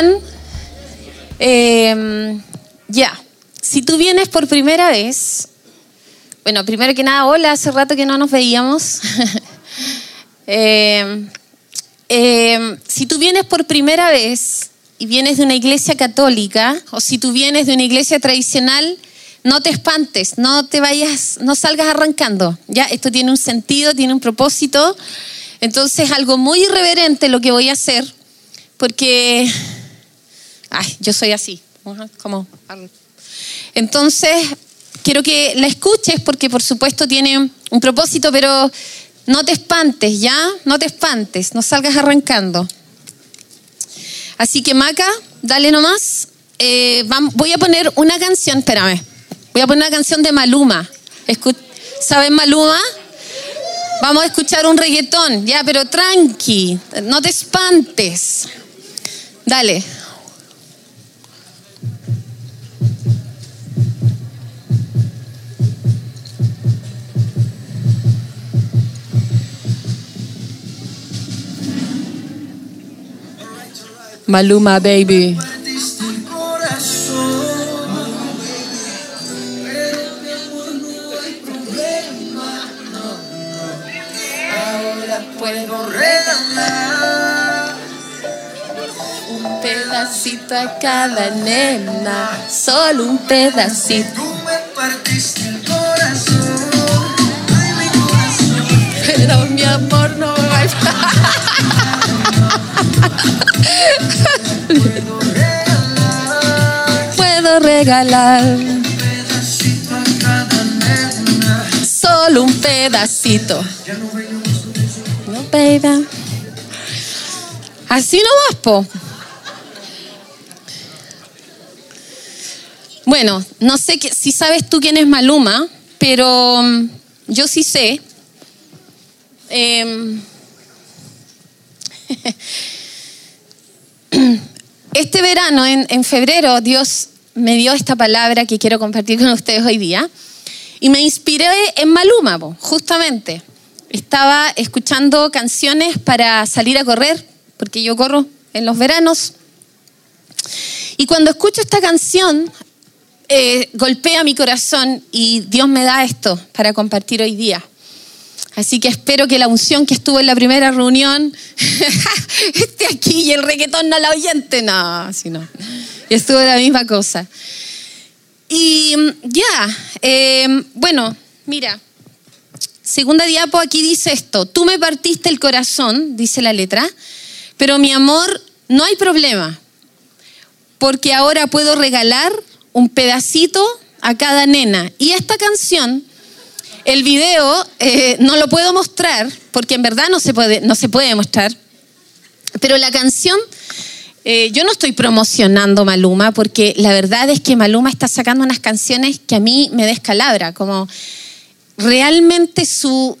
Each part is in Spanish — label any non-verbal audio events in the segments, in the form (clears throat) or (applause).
bien. ¿Cómo están? Eh, ya. Si tú vienes por primera vez, bueno, primero que nada, hola, hace rato que no nos veíamos. Eh, (laughs) eh, si tú vienes por primera vez y vienes de una iglesia católica, o si tú vienes de una iglesia tradicional, no te espantes, no te vayas, no salgas arrancando. Ya, esto tiene un sentido, tiene un propósito. Entonces, algo muy irreverente lo que voy a hacer, porque, ay, yo soy así, como. Entonces, quiero que la escuches porque, por supuesto, tiene un propósito, pero no te espantes, ¿ya? No te espantes, no salgas arrancando. Así que, Maca, dale nomás. Eh, voy a poner una canción, espérame. Voy a poner una canción de Maluma. ¿Sabes Maluma? Vamos a escuchar un reggaetón, ya, pero tranqui, no te espantes. Dale. Maluma, baby. puedo regalar un pedacito a cada nena, solo un pedacito. Puedo regalar, (laughs) puedo regalar. Solo un pedacito. No baby. Así no po. Bueno, no sé si sabes tú quién es Maluma, pero mm, yo sí sé. Em, (laughs) (laughs) (clears throat) este verano, en, febrero, Dios me dio esta palabra que quiero compartir con ustedes hoy día y me inspiré en Maluma, justamente estaba escuchando canciones para salir a correr, porque yo corro en los veranos. Y cuando escucho esta canción, eh, golpea mi corazón y Dios me da esto para compartir hoy día. Así que espero que la unción que estuvo en la primera reunión (laughs) esté aquí y el reggaetón no la oyente. No, si no. Estuvo la misma cosa. Y mm, ya, eh, bueno, mira, segunda diapo aquí dice esto, tú me partiste el corazón, dice la letra, pero mi amor, no hay problema, porque ahora puedo regalar un pedacito a cada nena. Y esta canción, el video, eh, no lo puedo mostrar, porque en verdad no se puede, no se puede mostrar, pero la canción... Eh, yo no estoy promocionando Maluma porque la verdad es que Maluma está sacando unas canciones que a mí me descalabra, como realmente sus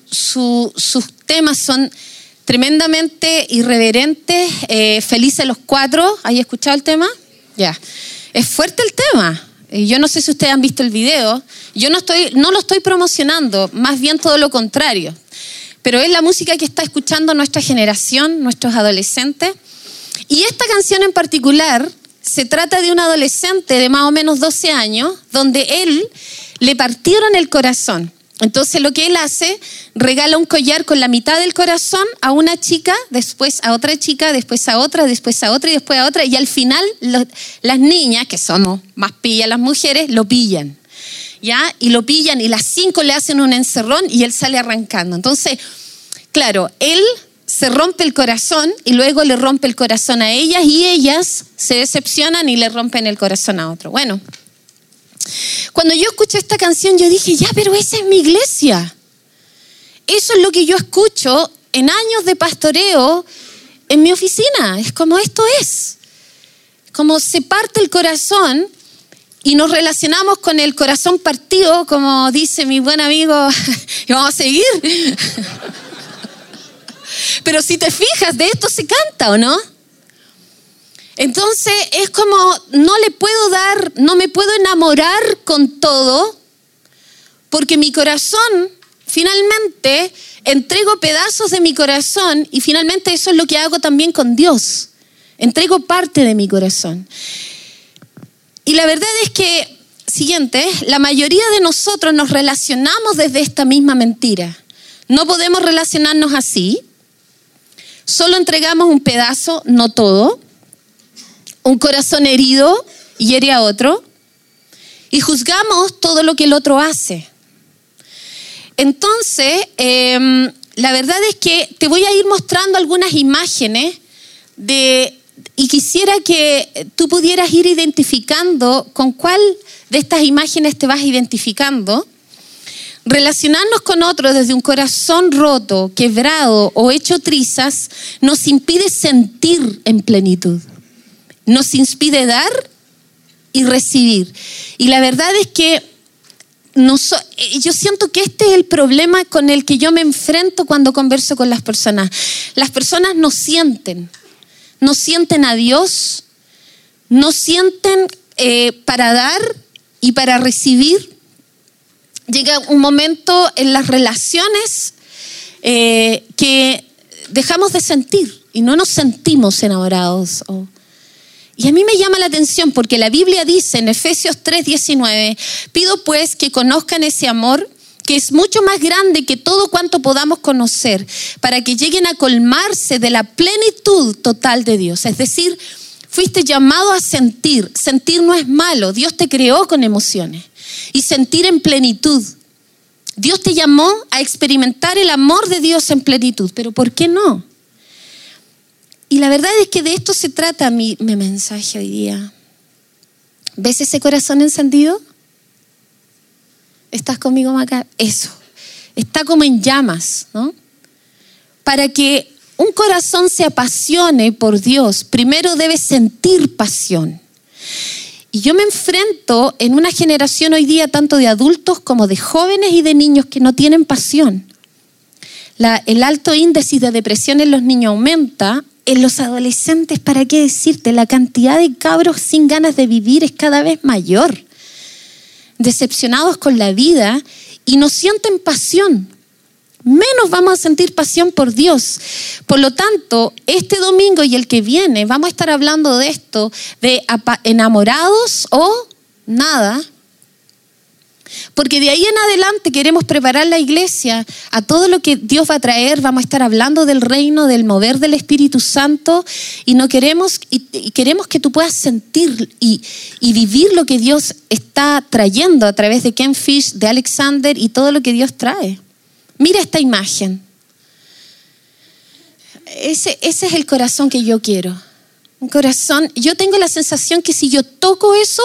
temas son tremendamente irreverentes, eh, felices los cuatro. ¿Hay escuchado el tema? Ya. Es fuerte el tema. Yo no sé si ustedes han visto el video. Yo no, estoy, no lo estoy promocionando, más bien todo lo contrario. Pero es la música que está escuchando nuestra generación, nuestros adolescentes. Y esta canción en particular se trata de un adolescente de más o menos 12 años, donde él le partieron el corazón. Entonces lo que él hace, regala un collar con la mitad del corazón a una chica, después a otra chica, después a otra, después a otra y después a otra. Y al final las niñas, que somos más pillas las mujeres, lo pillan. ¿Ya? Y lo pillan y las cinco le hacen un encerrón y él sale arrancando. Entonces, claro, él se rompe el corazón y luego le rompe el corazón a ellas y ellas se decepcionan y le rompen el corazón a otro. Bueno, cuando yo escuché esta canción, yo dije, ya, pero esa es mi iglesia. Eso es lo que yo escucho en años de pastoreo en mi oficina. Es como esto es. Como se parte el corazón y nos relacionamos con el corazón partido, como dice mi buen amigo, (laughs) y vamos a seguir. (laughs) Pero si te fijas, de esto se canta, ¿o no? Entonces es como, no le puedo dar, no me puedo enamorar con todo, porque mi corazón finalmente entrego pedazos de mi corazón y finalmente eso es lo que hago también con Dios. Entrego parte de mi corazón. Y la verdad es que, siguiente, la mayoría de nosotros nos relacionamos desde esta misma mentira. No podemos relacionarnos así. Solo entregamos un pedazo, no todo. Un corazón herido hiere a otro. Y juzgamos todo lo que el otro hace. Entonces, em, la verdad es que te voy a ir mostrando algunas imágenes de, y quisiera que tú pudieras ir identificando con cuál de estas imágenes te vas identificando. Relacionarnos con otro desde un corazón roto, quebrado o hecho trizas nos impide sentir en plenitud. Nos impide dar y recibir. Y la verdad es que eh, yo siento que este es el problema con el que yo me enfrento cuando converso con las personas. Las personas no sienten, no sienten a Dios, no sienten eh, para dar y para recibir. Llega un momento en las relaciones eh, que dejamos de sentir y no nos sentimos enamorados y a mí me llama la atención porque la Biblia dice en Efesios 3:19, pido pues que conozcan ese amor que es mucho más grande que todo cuanto podamos conocer, para que lleguen a colmarse de la plenitud total de Dios. Es decir, fuiste llamado a sentir. Sentir no es malo, Dios te creó con emociones. Y sentir en plenitud. Dios te llamó a experimentar el amor de Dios en plenitud, pero ¿por qué no? Y la verdad es que de esto se trata mi, mensaje hoy día. ¿Ves ese corazón encendido? ¿Estás conmigo, Maca? Eso. Está como en llamas, ¿no? Para que un corazón se apasione por Dios, primero debe sentir pasión. Y yo me enfrento en una generación hoy día tanto de adultos como de jóvenes y de niños que no tienen pasión. el alto índice de depresión en los niños aumenta en los adolescentes, ¿para qué decirte? La cantidad de cabros sin ganas de vivir es cada vez mayor, decepcionados con la vida y no sienten pasión. Menos vamos a sentir pasión por Dios. Por lo tanto, este domingo y el que viene vamos a estar hablando de esto, de enamorados o nada, porque de ahí en adelante queremos preparar la iglesia a todo lo que Dios va a traer. Vamos a estar hablando del reino, del mover del Espíritu Santo y no queremos y, queremos que tú puedas sentir y, vivir lo que Dios está trayendo a través de Ken Fish, de Alexander y todo lo que Dios trae. Mira esta imagen. Ese, ese es el corazón que yo quiero. Un corazón. Yo tengo la sensación que si yo toco eso,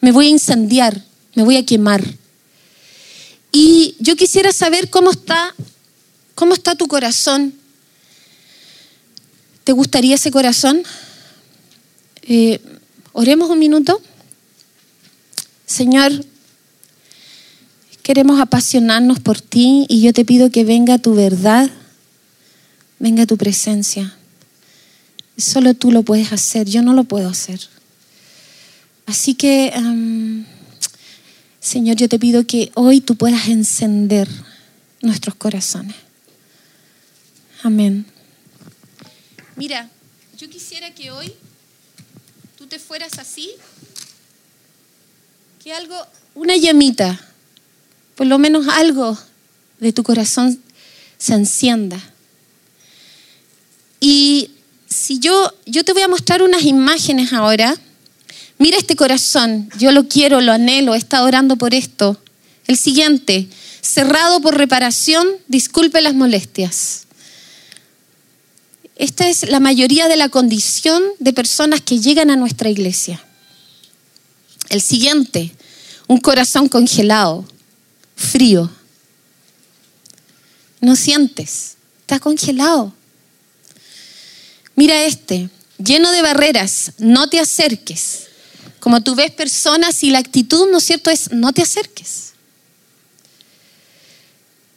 me voy a incendiar me voy a quemar. Y yo quisiera saber cómo está, cómo está tu corazón. ¿Te gustaría ese corazón? Eh, oremos un minuto. Señor, queremos apasionarnos por ti y yo te pido que venga tu verdad, venga tu presencia. Solo tú lo puedes hacer, yo no lo puedo hacer. Así que... Señor, yo te pido que hoy tú puedas encender nuestros corazones. Amén. Mira, yo quisiera que hoy tú te fueras así, que algo, una llamita, por lo menos algo de tu corazón se encienda. Y si yo, yo te voy a mostrar unas imágenes ahora Mira este corazón, yo lo quiero, lo anhelo, he estado orando por esto. El siguiente, cerrado por reparación, disculpe las molestias. Esta es la mayoría de la condición de personas que llegan a nuestra iglesia. El siguiente, un corazón congelado, frío. No sientes, está congelado. Mira este, lleno de barreras, no te acerques. Como tú ves personas y la actitud, ¿no es cierto?, es no te acerques.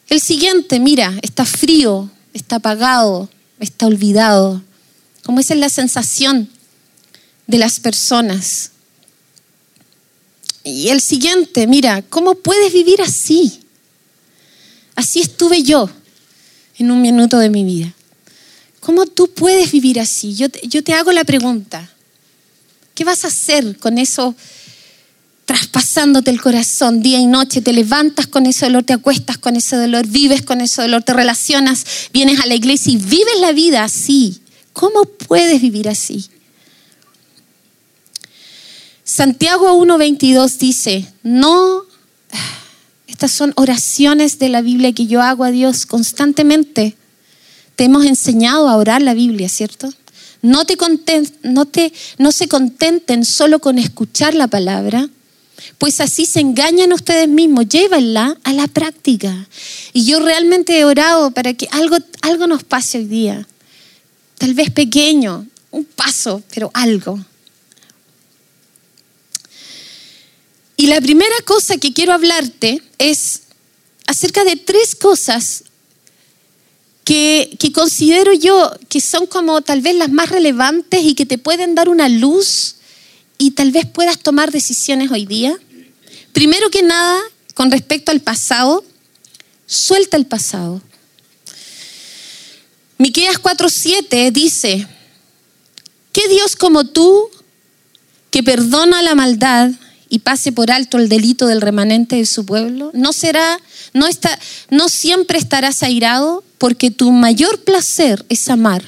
El siguiente, mira, está frío, está apagado, está olvidado. Como esa es la sensación de las personas. Y el siguiente, mira, ¿cómo puedes vivir así? Así estuve yo en un minuto de mi vida. ¿Cómo tú puedes vivir así? Yo, yo te hago la pregunta. ¿Qué vas a hacer con eso traspasándote el corazón día y noche? Te levantas con ese dolor, te acuestas con ese dolor, vives con ese dolor, te relacionas, vienes a la iglesia y vives la vida así. ¿Cómo puedes vivir así? Santiago 1.22 dice, no, estas son oraciones de la Biblia que yo hago a Dios constantemente. Te hemos enseñado a orar la Biblia, ¿cierto? No, te no, te, no se contenten solo con escuchar la palabra, pues así se engañan ustedes mismos. Llévenla a la práctica. Y yo realmente he orado para que algo, algo nos pase hoy día. Tal vez pequeño, un paso, pero algo. Y la primera cosa que quiero hablarte es acerca de tres cosas que, considero yo que son como tal vez las más relevantes y que te pueden dar una luz y tal vez puedas tomar decisiones hoy día. Primero que nada, con respecto al pasado, suelta el pasado. Miqueas 4:7 dice: ¿Qué Dios como tú que perdona la maldad y pase por alto el delito del remanente de su pueblo? ¿No será, no está, no siempre estarás airado? Porque tu mayor placer es amar.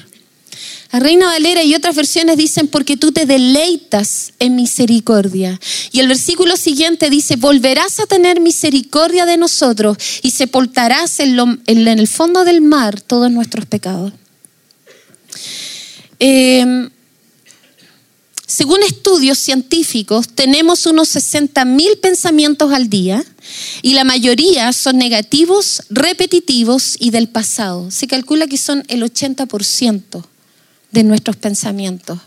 La Reina Valera y otras versiones dicen porque tú te deleitas en misericordia. Y el versículo siguiente dice, volverás a tener misericordia de nosotros y sepultarás en, en el fondo del mar todos nuestros pecados. Eh, según estudios científicos, tenemos unos 60.000 pensamientos al día y la mayoría son negativos, repetitivos y del pasado. Se calcula que son el 80% de nuestros pensamientos.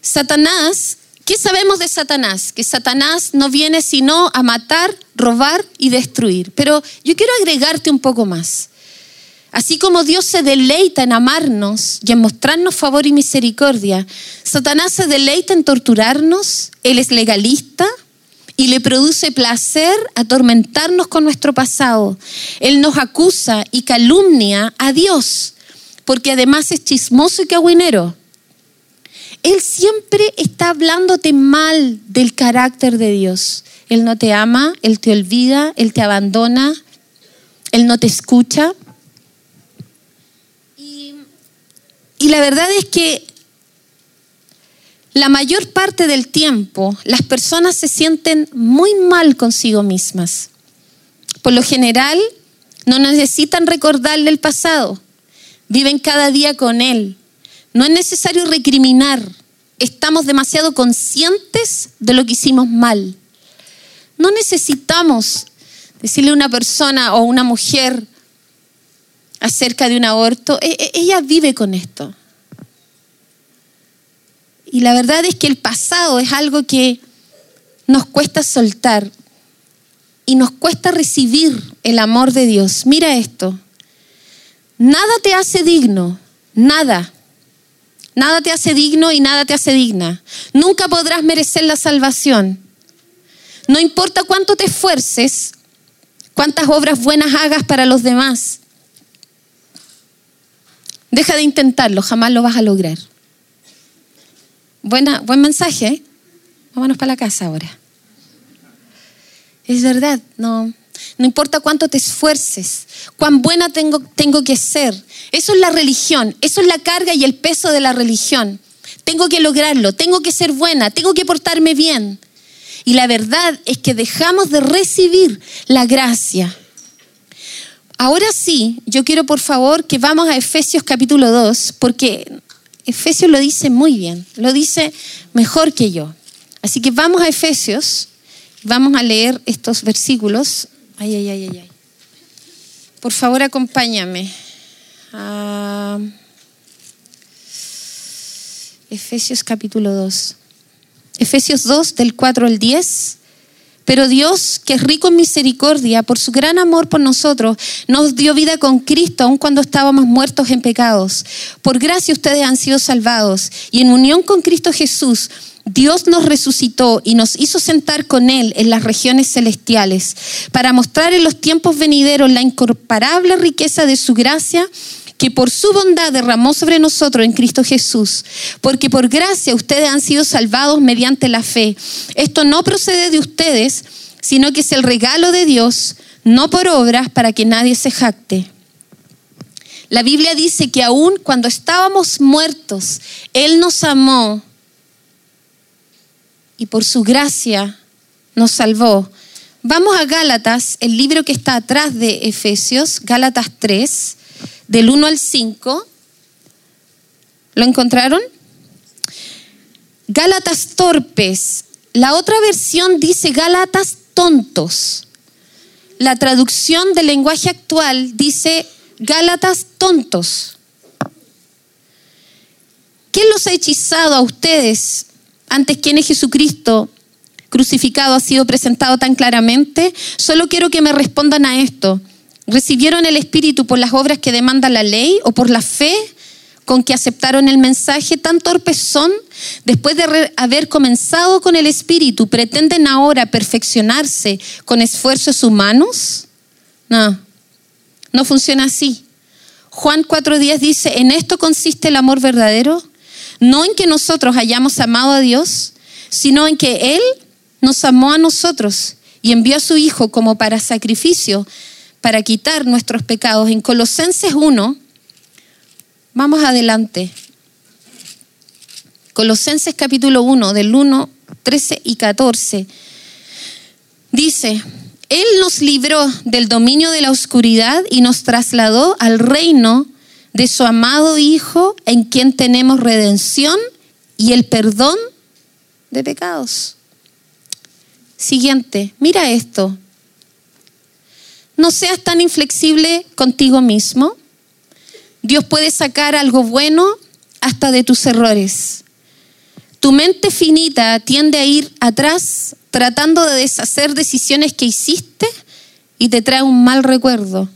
Satanás, ¿qué sabemos de Satanás? Que Satanás no viene sino a matar, robar y destruir. Pero yo quiero agregarte un poco más. Así como Dios se deleita en amarnos y en mostrarnos favor y misericordia, Satanás se deleita en torturarnos, Él es legalista y le produce placer atormentarnos con nuestro pasado. Él nos acusa y calumnia a Dios, porque además es chismoso y cagüinero. Él siempre está hablándote mal del carácter de Dios. Él no te ama, Él te olvida, Él te abandona, Él no te escucha. Y la verdad es que la mayor parte del tiempo las personas se sienten muy mal consigo mismas. Por lo general, no necesitan recordarle el pasado. Viven cada día con él. No es necesario recriminar. Estamos demasiado conscientes de lo que hicimos mal. No necesitamos decirle a una persona o una mujer, acerca de un aborto, e, e, ella vive con esto. Y la verdad es que el pasado es algo que nos cuesta soltar y nos cuesta recibir el amor de Dios. Mira esto. Nada te hace digno, nada. Nada te hace digno y nada te hace digna. Nunca podrás merecer la salvación. No importa cuánto te esfuerces, cuántas obras buenas hagas para los demás. Deja de intentarlo, jamás lo vas a lograr. Buena, buen mensaje. ¿eh? Vámonos para la casa ahora. Es verdad, no. No importa cuánto te esfuerces, cuán buena tengo, tengo que ser. Eso es la religión, eso es la carga y el peso de la religión. Tengo que lograrlo, tengo que ser buena, tengo que portarme bien. Y la verdad es que dejamos de recibir la gracia. Ahora sí, yo quiero por favor que vamos a Efesios capítulo 2, porque Efesios lo dice muy bien, lo dice mejor que yo. Así que vamos a Efesios, vamos a leer estos versículos. Ay, ay, ay, ay, ay. Por favor, acompáñame. Efesios capítulo 2. Efesios 2 del 4 al 10. Pero Dios, que es rico en misericordia, por su gran amor por nosotros, nos dio vida con Cristo aun cuando estábamos muertos en pecados. Por gracia ustedes han sido salvados y en unión con Cristo Jesús Dios nos resucitó y nos hizo sentar con Él en las regiones celestiales para mostrar en los tiempos venideros la incomparable riqueza de su gracia que por su bondad derramó sobre nosotros en Cristo Jesús. Porque por gracia ustedes han sido salvados mediante la fe. Esto no procede de ustedes, sino que es el regalo de Dios, no por obras para que nadie se jacte. La Biblia dice que aún cuando estábamos muertos, Él nos amó y por su gracia nos salvó. Vamos a Gálatas, el libro que está atrás de Efesios, Gálatas 3, del 1 al 5. ¿Lo encontraron? Gálatas torpes. La otra versión dice Gálatas tontos. La traducción del lenguaje actual dice Gálatas tontos. ¿Qué los ha hechizado a ustedes antes quién es Jesucristo crucificado ha sido presentado tan claramente? Solo quiero que me respondan a esto. ¿Recibieron el Espíritu por las obras que demanda la ley o por la fe con que aceptaron el mensaje? ¿Tan torpes son? Después de haber comenzado con el Espíritu, ¿pretenden ahora perfeccionarse con esfuerzos humanos? No, no funciona así. Juan 4.10 dice, en esto consiste el amor verdadero, no en que nosotros hayamos amado a Dios, sino en que Él nos amó a nosotros y envió a su Hijo como para sacrificio, para quitar nuestros pecados. En Colosenses 1, vamos adelante. Colosenses capítulo 1, del 1, 13 y 14, dice, Él nos libró del dominio de la oscuridad y nos trasladó al reino de su amado Hijo en quien tenemos redención y el perdón de pecados. Siguiente, mira esto. No seas tan inflexible contigo mismo. Dios puede sacar algo bueno hasta de tus errores. Tu mente finita tiende a ir atrás tratando de deshacer decisiones que hiciste y te trae un mal recuerdo.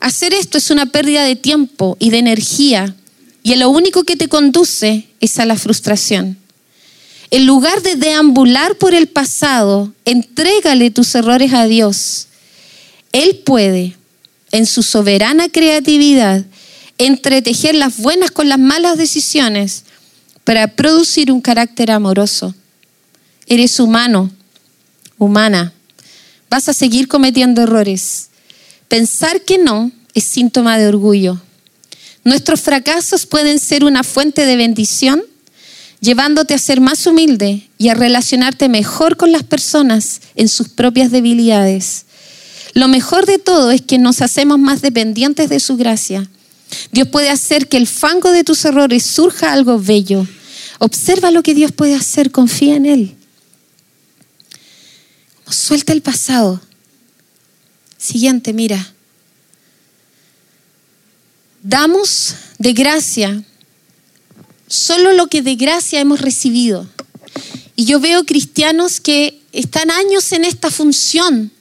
Hacer esto es una pérdida de tiempo y de energía y lo único que te conduce es a la frustración. En lugar de deambular por el pasado, entrégale tus errores a Dios. Él puede, en su soberana creatividad, entretejer las buenas con las malas decisiones para producir un carácter amoroso. Eres humano, humana. Vas a seguir cometiendo errores. Pensar que no es síntoma de orgullo. Nuestros fracasos pueden ser una fuente de bendición, llevándote a ser más humilde y a relacionarte mejor con las personas en sus propias debilidades. Lo mejor de todo es que nos hacemos más dependientes de su gracia. Dios puede hacer que el fango de tus errores surja algo bello. Observa lo que Dios puede hacer, confía en Él. Suelta el pasado Siguiente, mira. Damos de gracia solo lo que de gracia hemos recibido. Y yo veo cristianos que están años en esta función,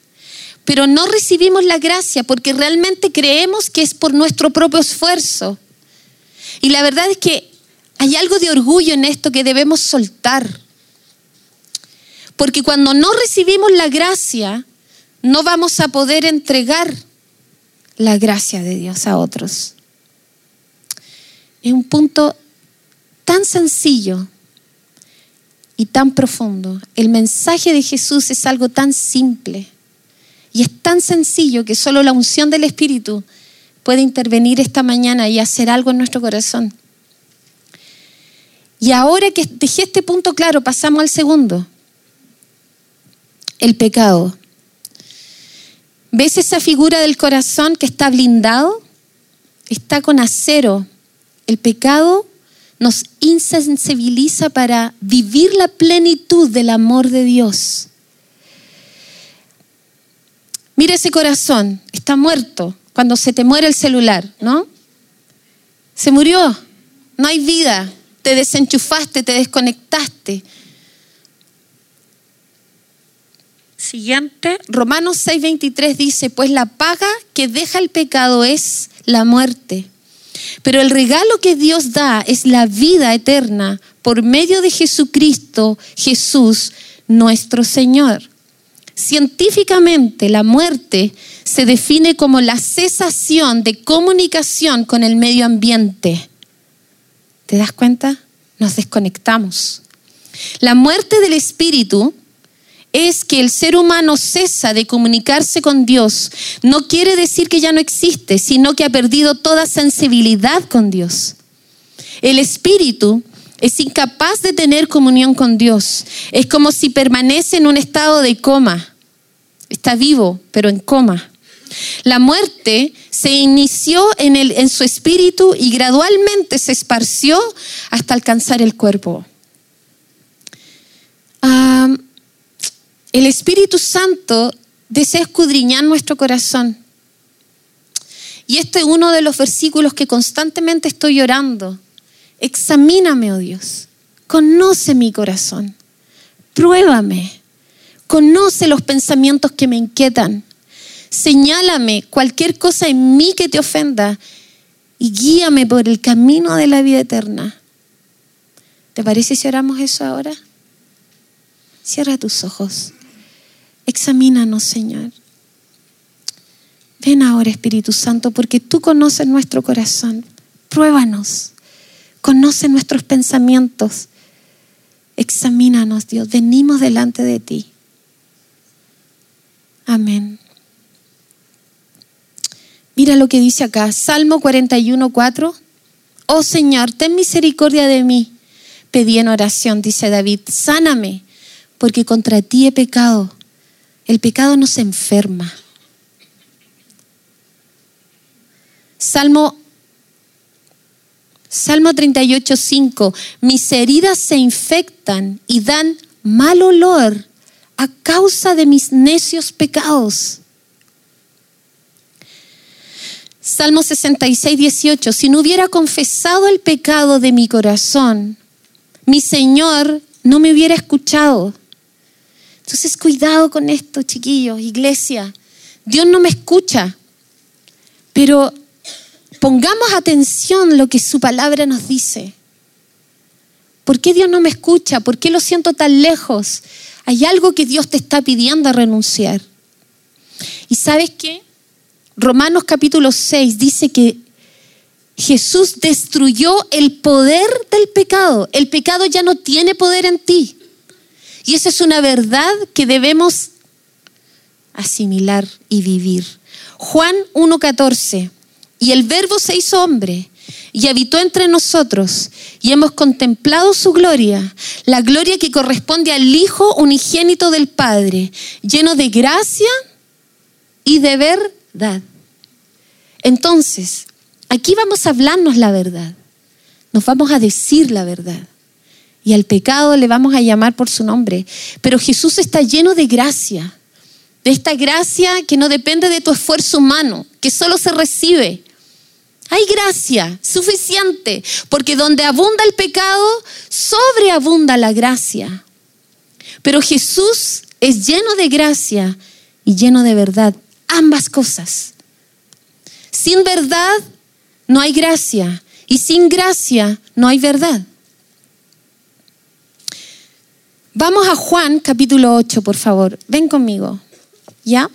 pero no recibimos la gracia porque realmente creemos que es por nuestro propio esfuerzo. Y la verdad es que hay algo de orgullo en esto que debemos soltar. Porque cuando no recibimos la gracia, no vamos a poder entregar la gracia de Dios a otros. Es un punto tan sencillo y tan profundo. El mensaje de Jesús es algo tan simple y es tan sencillo que solo la unción del Espíritu puede intervenir esta mañana y hacer algo en nuestro corazón. Y ahora que dejé este punto claro, pasamos al segundo, el pecado. ¿Ves esa figura del corazón que está blindado? Está con acero. El pecado nos insensibiliza para vivir la plenitud del amor de Dios. Mira ese corazón, está muerto cuando se te muere el celular, ¿no? Se murió, no hay vida, te desenchufaste, te desconectaste. Siguiente, Romanos 6:23 dice, pues la paga que deja el pecado es la muerte. Pero el regalo que Dios da es la vida eterna por medio de Jesucristo, Jesús, nuestro Señor. Científicamente, la muerte se define como la cesación de comunicación con el medio ambiente. ¿Te das cuenta? Nos desconectamos. La muerte del espíritu es que el ser humano cesa de comunicarse con Dios. No quiere decir que ya no existe, sino que ha perdido toda sensibilidad con Dios. El espíritu es incapaz de tener comunión con Dios. Es como si permanece en un estado de coma. Está vivo, pero en coma. La muerte se inició en, el, en su espíritu y gradualmente se esparció hasta alcanzar el cuerpo. el Espíritu Santo desea escudriñar nuestro corazón. Y este es uno de los versículos que constantemente estoy orando. Examíname, oh Dios. Conoce mi corazón. Pruébame. Conoce los pensamientos que me inquietan Señálame cualquier cosa en mí que te ofenda y guíame por el camino de la vida eterna. ¿Te parece si oramos eso ahora? Cierra tus ojos. Examínanos, Señor. Ven ahora, Espíritu Santo, porque tú conoces nuestro corazón. Pruébanos. Conoce nuestros pensamientos. Examínanos, Dios. Venimos delante de ti. Amén. Mira lo que dice acá, Salmo 41, 4. Oh Señor, ten misericordia de mí. Pedí en oración, dice David, sáname, porque contra ti he pecado. El pecado nos enferma. Salmo Salmo 38, 5. Mis heridas se infectan y dan mal olor a causa de mis necios pecados. Salmo 66, 18, si no hubiera confesado el pecado de mi corazón, mi Señor no me hubiera escuchado. Entonces, cuidado con esto, chiquillos, iglesia. Dios no me escucha, pero pongamos atención lo que su palabra nos dice. ¿Por qué Dios no me escucha? ¿Por qué lo siento tan lejos? Hay algo que Dios te está pidiendo a renunciar. ¿Y sabes qué? Romanos capítulo 6 dice que Jesús destruyó el poder del pecado. El pecado ya no tiene poder en ti. Y esa es una verdad que debemos asimilar y vivir. Juan 1.14. Y el verbo se hizo hombre y habitó entre nosotros y hemos contemplado su gloria, la gloria que corresponde al Hijo unigénito del Padre, lleno de gracia y de verdad. Entonces, aquí vamos a hablarnos la verdad. Nos vamos a decir la verdad. Y al pecado le vamos a llamar por su nombre. Pero Jesús está lleno de gracia. De esta gracia que no depende de tu esfuerzo humano, que solo se recibe. Hay gracia suficiente, porque donde abunda el pecado, sobreabunda la gracia. Pero Jesús es lleno de gracia y lleno de verdad, ambas cosas. Sin verdad no hay gracia y sin gracia no hay verdad. Vamos a Juan capítulo 8, por favor. Ven conmigo. ¿Ya?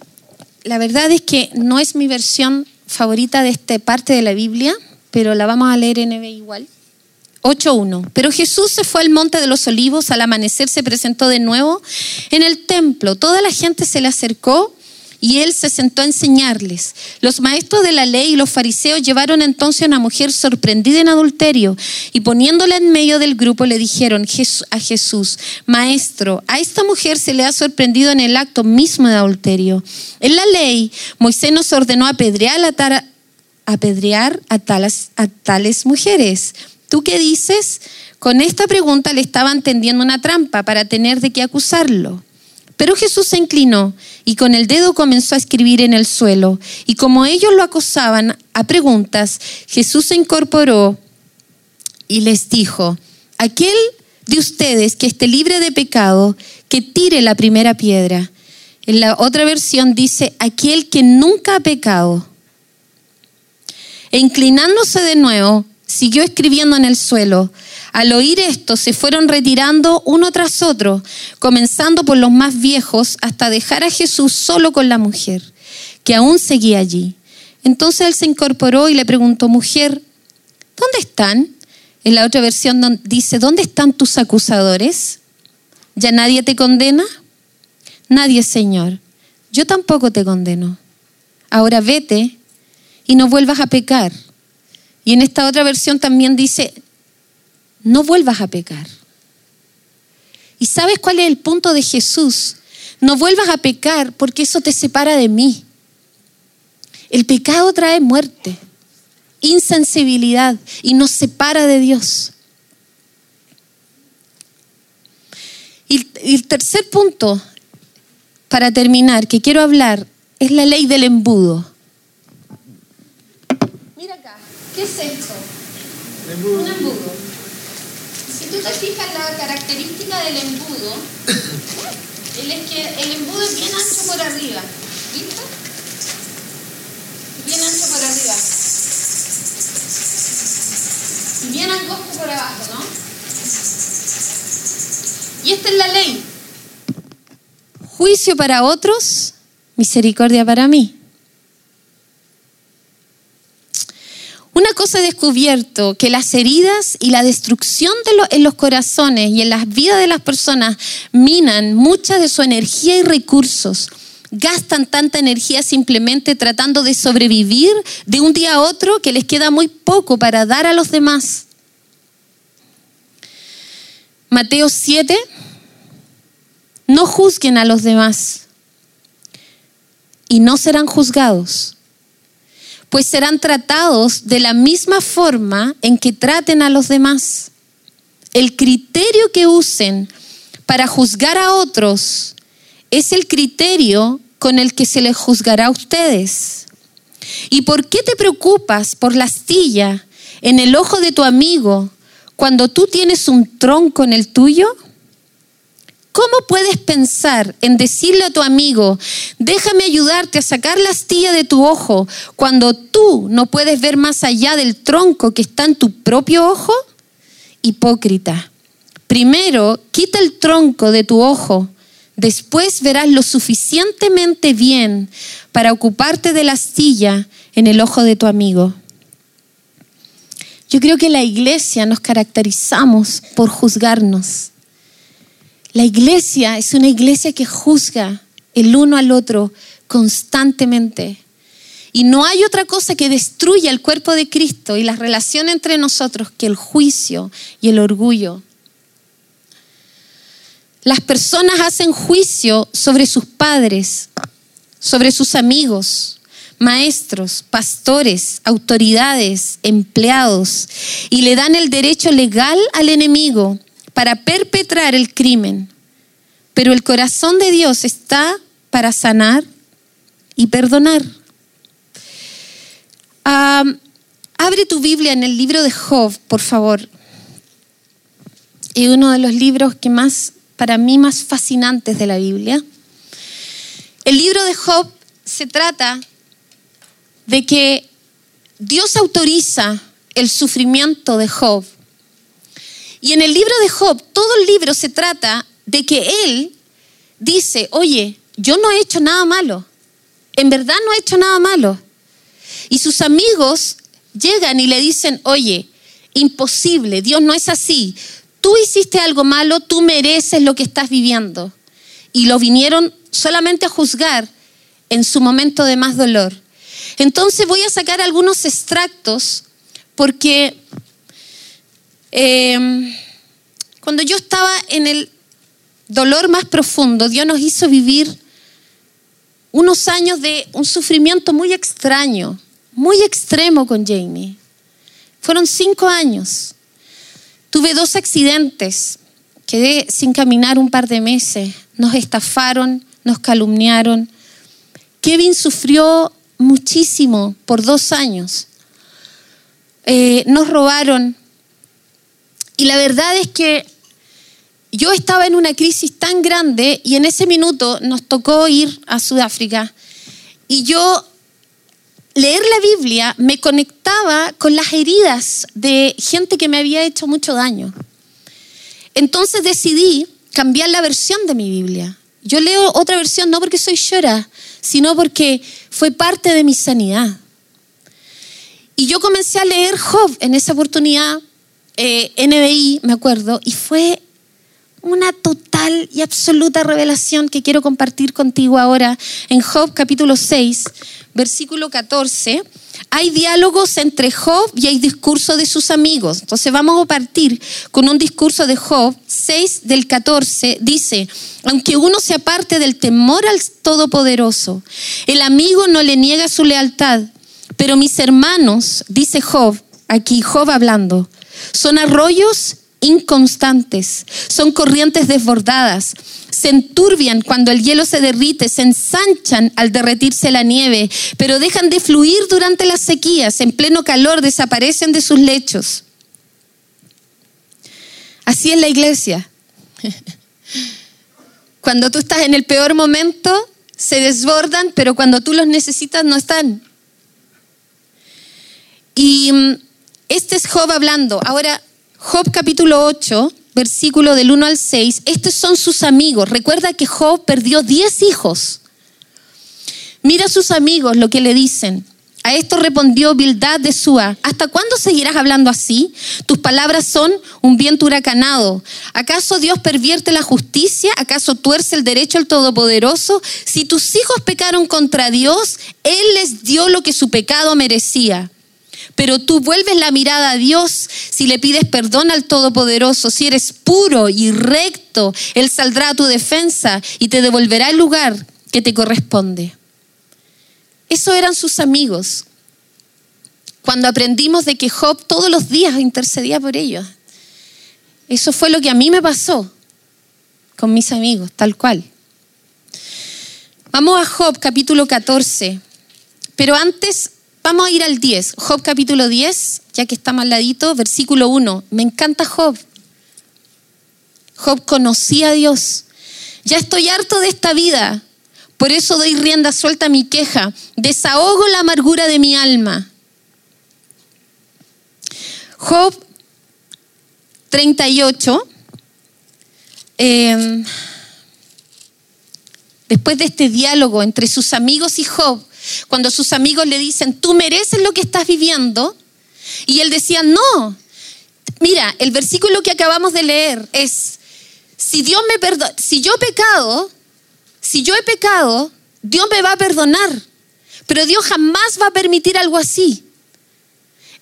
La verdad es que no es mi versión favorita de esta parte de la Biblia, pero la vamos a leer en EB igual. 8.1. Pero Jesús se fue al monte de los olivos, al amanecer se presentó de nuevo en el templo. Toda la gente se le acercó y él se sentó a enseñarles. Los maestros de la ley y los fariseos llevaron entonces a una mujer sorprendida en adulterio y poniéndola en medio del grupo le dijeron a Jesús, Maestro, a esta mujer se le ha sorprendido en el acto mismo de adulterio. En la ley, Moisés nos ordenó apedrear a, tales mujeres. ¿Tú qué dices? Con esta pregunta le estaban tendiendo una trampa para tener de qué acusarlo. Pero Jesús se inclinó y con el dedo comenzó a escribir en el suelo. Y como ellos lo acosaban a preguntas, Jesús se incorporó y les dijo, aquel de ustedes que esté libre de pecado, que tire la primera piedra. En la otra versión dice, aquel que nunca ha pecado. E inclinándose de nuevo, siguió escribiendo en el suelo. Al oír esto, se fueron retirando uno tras otro, comenzando por los más viejos, hasta dejar a Jesús solo con la mujer, que aún seguía allí. Entonces él se incorporó y le preguntó, mujer, ¿dónde están? En la otra versión dice, ¿dónde están tus acusadores? ¿Ya nadie te condena? Nadie, Señor. Yo tampoco te condeno. Ahora vete y no vuelvas a pecar. Y en esta otra versión también dice, no vuelvas a pecar. ¿Y sabes cuál es el punto de Jesús? No vuelvas a pecar porque eso te separa de mí. El pecado trae muerte, insensibilidad y nos separa de Dios. Y el tercer punto, para terminar, que quiero hablar, es la ley del embudo. ¿Qué es esto? Un embudo. Si tú te fijas la característica del embudo, (coughs) es que el embudo es bien ancho por arriba. ¿Viste? Bien ancho por arriba. Y bien angosto por abajo, ¿no? Y esta es la ley. Juicio para otros, misericordia para mí. Una cosa he descubierto, que las heridas y la destrucción de en los corazones y en las vidas de las personas minan mucha de su energía y recursos. Gastan tanta energía simplemente tratando de sobrevivir de un día a otro que les queda muy poco para dar a los demás. Mateo 7, no juzguen a los demás y no serán juzgados pues serán tratados de la misma forma en que traten a los demás. El criterio que usen para juzgar a otros es el criterio con el que se les juzgará a ustedes. ¿Y por qué te preocupas por la astilla en el ojo de tu amigo cuando tú tienes un tronco en el tuyo? ¿Cómo puedes pensar en decirle a tu amigo, déjame ayudarte a sacar la astilla de tu ojo cuando tú no puedes ver más allá del tronco que está en tu propio ojo? Hipócrita. Primero, quita el tronco de tu ojo, después verás lo suficientemente bien para ocuparte de la astilla en el ojo de tu amigo. Yo creo que la iglesia nos caracterizamos por juzgarnos la iglesia es una iglesia que juzga el uno al otro constantemente. Y no hay otra cosa que destruya el cuerpo de Cristo y la relación entre nosotros que el juicio y el orgullo. Las personas hacen juicio sobre sus padres, sobre sus amigos, maestros, pastores, autoridades, empleados, y le dan el derecho legal al enemigo para perpetrar el crimen, pero el corazón de Dios está para sanar y perdonar. abre tu Biblia en el libro de Job, por favor. Es uno de los libros que más, para mí, más fascinantes de la Biblia. El libro de Job se trata de que Dios autoriza el sufrimiento de Job y en el libro de Job, todo el libro se trata de que él dice, oye, yo no he hecho nada malo. En verdad no he hecho nada malo. Y sus amigos llegan y le dicen, oye, imposible, Dios no es así. Tú hiciste algo malo, tú mereces lo que estás viviendo. Y lo vinieron solamente a juzgar en su momento de más dolor. Entonces voy a sacar algunos extractos porque Em, cuando yo estaba en el dolor más profundo, Dios nos hizo vivir unos años de un sufrimiento muy extraño, muy extremo con Jamie. Fueron cinco años. Tuve dos accidentes, quedé sin caminar un par de meses, nos estafaron, nos calumniaron. Kevin sufrió muchísimo por dos años. Eh, nos robaron y la verdad es que yo estaba en una crisis tan grande y en ese minuto nos tocó ir a Sudáfrica. Y yo leer la Biblia me conectaba con las heridas de gente que me había hecho mucho daño. Entonces decidí cambiar la versión de mi Biblia. Yo leo otra versión no porque soy llora, sino porque fue parte de mi sanidad. Y yo comencé a leer Job en esa oportunidad, eh, NBI, me acuerdo, y fue una total y absoluta revelación que quiero compartir contigo ahora en Job capítulo 6, versículo 14. Hay diálogos entre Job y hay discurso de sus amigos. Entonces vamos a partir con un discurso de Job 6 del 14. Dice, aunque uno se aparte del temor al Todopoderoso, el amigo no le niega su lealtad, pero mis hermanos, dice Job, aquí Job hablando, son arroyos inconstantes, son corrientes desbordadas, se enturbian cuando el hielo se derrite, se ensanchan al derretirse la nieve, pero dejan de fluir durante las sequías, en pleno calor desaparecen de sus lechos. Así es la iglesia. (laughs) Cuando tú estás en el peor momento, se desbordan, pero cuando tú los necesitas no están. Y mm, este es Job hablando. Ahora, Job capítulo 8, versículo del 1 al 6, estos son sus amigos. Recuerda que Job perdió 10 hijos. Mira a sus amigos lo que le dicen. A esto respondió Bildad de Sua, ¿hasta cuándo seguirás hablando así? Tus palabras son un viento huracanado. ¿Acaso Dios pervierte la justicia? ¿Acaso tuerce el derecho al Todopoderoso? Si tus hijos pecaron contra Dios, Él les dio lo que su pecado merecía. Pero tú vuelves la mirada a Dios si le pides perdón al Todopoderoso, si eres puro y recto, Él saldrá a tu defensa y te devolverá el lugar que te corresponde. Eso eran sus amigos. Cuando aprendimos de que Job todos los días intercedía por ellos. Eso fue lo que a mí me pasó con mis amigos, tal cual. Vamos a Job capítulo 14. Pero antes Vamos a ir al 10, Job capítulo 10, ya que está mal ladito, versículo 1. Me encanta Job. Job conocía a Dios. Ya estoy harto de esta vida, por eso doy rienda suelta a mi queja, desahogo la amargura de mi alma. Job 38, em, después de este diálogo entre sus amigos y Job, cuando sus amigos le dicen, tú mereces lo que estás viviendo, y él decía, no. Mira, el versículo que acabamos de leer es, si Dios me perdona, si yo pecado, si yo he pecado, Dios me va a perdonar, pero Dios jamás va a permitir algo así.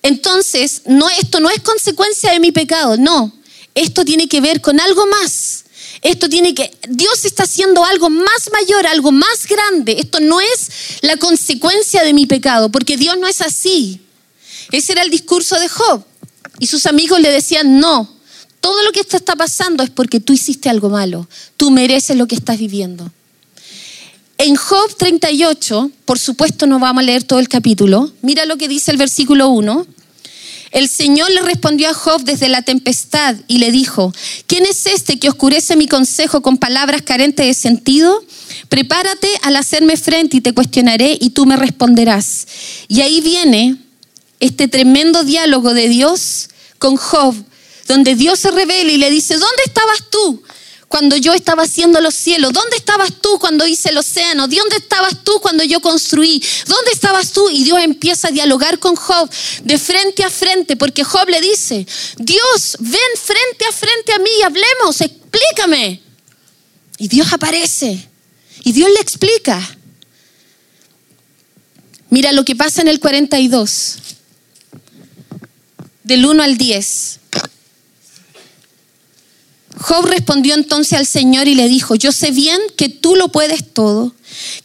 Entonces, no, esto no es consecuencia de mi pecado, no. Esto tiene que ver con algo más. Esto tiene que, Dios está haciendo algo más mayor, algo más grande. Esto no es la consecuencia de mi pecado, porque Dios no es así. Ese era el discurso de Job. Y sus amigos le decían, no, todo lo que esto está pasando es porque tú hiciste algo malo. Tú mereces lo que estás viviendo. En Job 38, por supuesto no vamos a leer todo el capítulo, mira lo que dice el versículo 1. El Señor le respondió a Job desde la tempestad y le dijo, ¿quién es este que oscurece mi consejo con palabras carentes de sentido? Prepárate al hacerme frente y te cuestionaré y tú me responderás. Y ahí viene este tremendo diálogo de Dios con Job, donde Dios se revela y le dice, ¿dónde estabas tú? Cuando yo estaba haciendo los cielos? ¿Dónde estabas tú cuando hice el océano? ¿Dónde estabas tú cuando yo construí? ¿Dónde estabas tú? Y Dios empieza a dialogar con Job de frente a frente, porque Job le dice, Dios, ven frente a frente a mí y hablemos, explícame. Y Dios aparece y Dios le explica. Mira lo que pasa en el 42, del 1 al 10. Job respondió entonces al Señor y le dijo, yo sé bien que tú lo puedes todo,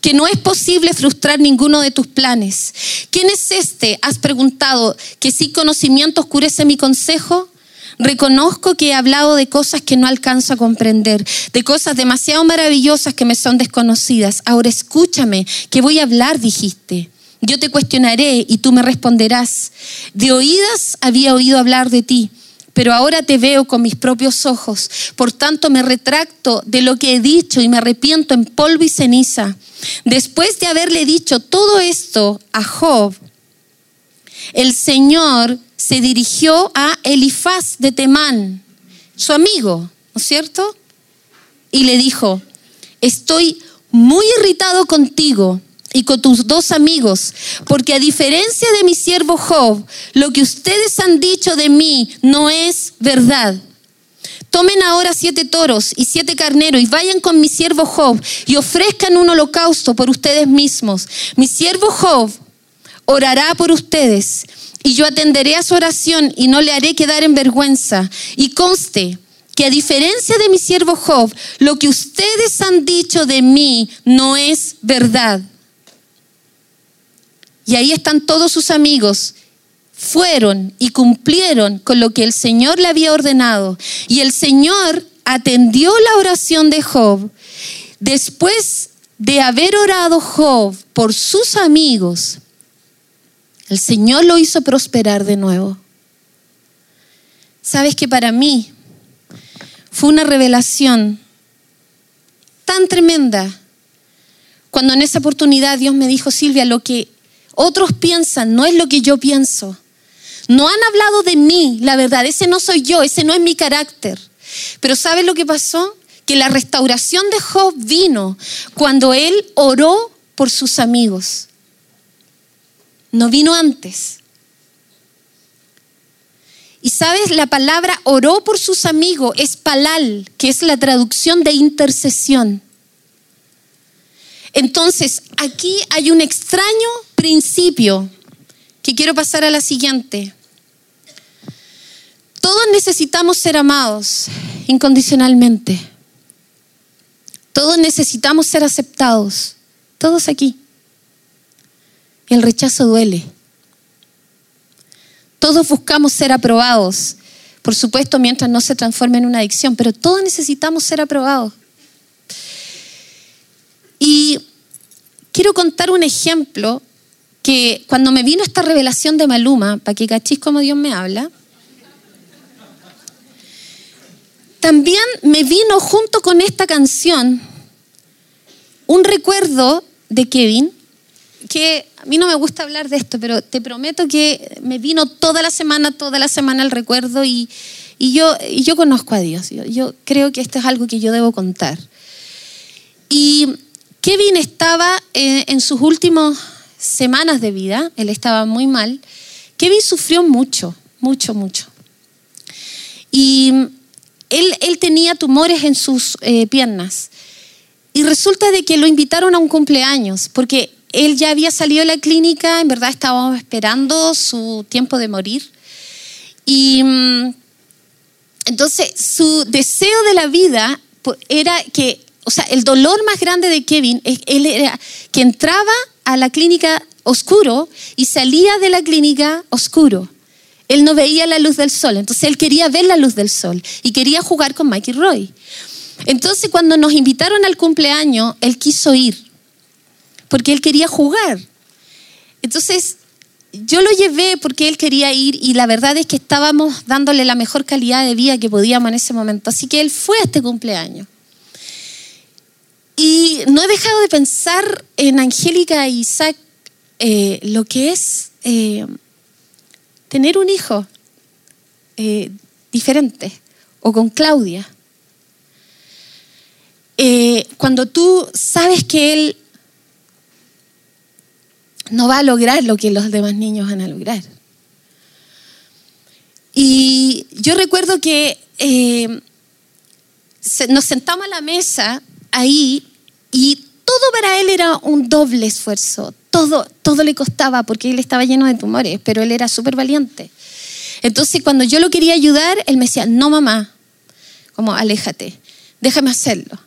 que no es posible frustrar ninguno de tus planes. ¿Quién es este? Has preguntado, que si conocimiento oscurece mi consejo. Reconozco que he hablado de cosas que no alcanzo a comprender, de cosas demasiado maravillosas que me son desconocidas. Ahora escúchame, que voy a hablar, dijiste. Yo te cuestionaré y tú me responderás. De oídas había oído hablar de ti pero ahora te veo con mis propios ojos. Por tanto, me retracto de lo que he dicho y me arrepiento en polvo y ceniza. Después de haberle dicho todo esto a Job, el Señor se dirigió a Elifaz de Temán, su amigo, ¿no es cierto? Y le dijo, estoy muy irritado contigo y con tus dos amigos, porque a diferencia de mi siervo Job, lo que ustedes han dicho de mí no es verdad. Tomen ahora siete toros y siete carneros y vayan con mi siervo Job y ofrezcan un holocausto por ustedes mismos. Mi siervo Job orará por ustedes y yo atenderé a su oración y no le haré quedar en vergüenza. Y conste que a diferencia de mi siervo Job, lo que ustedes han dicho de mí no es verdad. Y ahí están todos sus amigos. Fueron y cumplieron con lo que el Señor le había ordenado. Y el Señor atendió la oración de Job. Después de haber orado Job por sus amigos, el Señor lo hizo prosperar de nuevo. Sabes que para mí fue una revelación tan tremenda cuando en esa oportunidad Dios me dijo, Silvia, lo que otros piensan no es lo que yo pienso. No han hablado de mí, la verdad, ese no soy yo, ese no es mi carácter. Pero ¿sabes lo que pasó? Que la restauración de Job vino cuando él oró por sus amigos no vino antes. Y sabes, la palabra oró por sus amigos es palal, que es la traducción de intercesión. Entonces, aquí hay un extraño principio que quiero pasar a la siguiente. Todos necesitamos ser amados incondicionalmente. Todos necesitamos ser aceptados. Todos aquí. El rechazo duele. Todos buscamos ser aprobados, por supuesto mientras no se transforme en una adicción, pero todos necesitamos ser aprobados. Y quiero contar un ejemplo que cuando me vino esta revelación de Maluma, para que cachis como Dios me habla, también me vino junto con esta canción un recuerdo de Kevin que a mí no me gusta hablar de esto, pero te prometo que me vino toda la semana, toda la semana el recuerdo y, yo, conozco a Dios. Yo, creo que esto es algo que yo debo contar. Y Kevin estaba eh, en sus últimas semanas de vida, él estaba muy mal. Kevin sufrió mucho, mucho, mucho. Y él, él tenía tumores en sus eh, piernas. Y resulta de que lo invitaron a un cumpleaños, porque él ya había salido de la clínica, en verdad estábamos esperando su tiempo de morir. Y mm, entonces su deseo de la vida era que, o sea, el dolor más grande de Kevin, él era que entraba a la clínica oscuro y salía de la clínica oscuro. Él no veía la luz del sol, entonces él quería ver la luz del sol y quería jugar con Mikey Roy. Entonces cuando nos invitaron al cumpleaños, él quiso ir porque él quería jugar. Entonces, yo lo llevé porque él quería ir y la verdad es que estábamos dándole la mejor calidad de vida que podíamos en ese momento. Así que él fue a este cumpleaños. Y no he dejado de pensar en Angélica e Isaac eh, lo que es eh, tener un hijo eh, diferente o con Claudia. cuando tú sabes que él no va a lograr lo que los demás niños van a lograr. Y yo recuerdo que nos sentamos a la mesa ahí y todo para él era un doble esfuerzo. Todo, todo le costaba porque él estaba lleno de tumores, pero él era súper valiente. Entonces cuando yo lo quería ayudar, él me decía, no mamá, como aléjate, déjame hacerlo.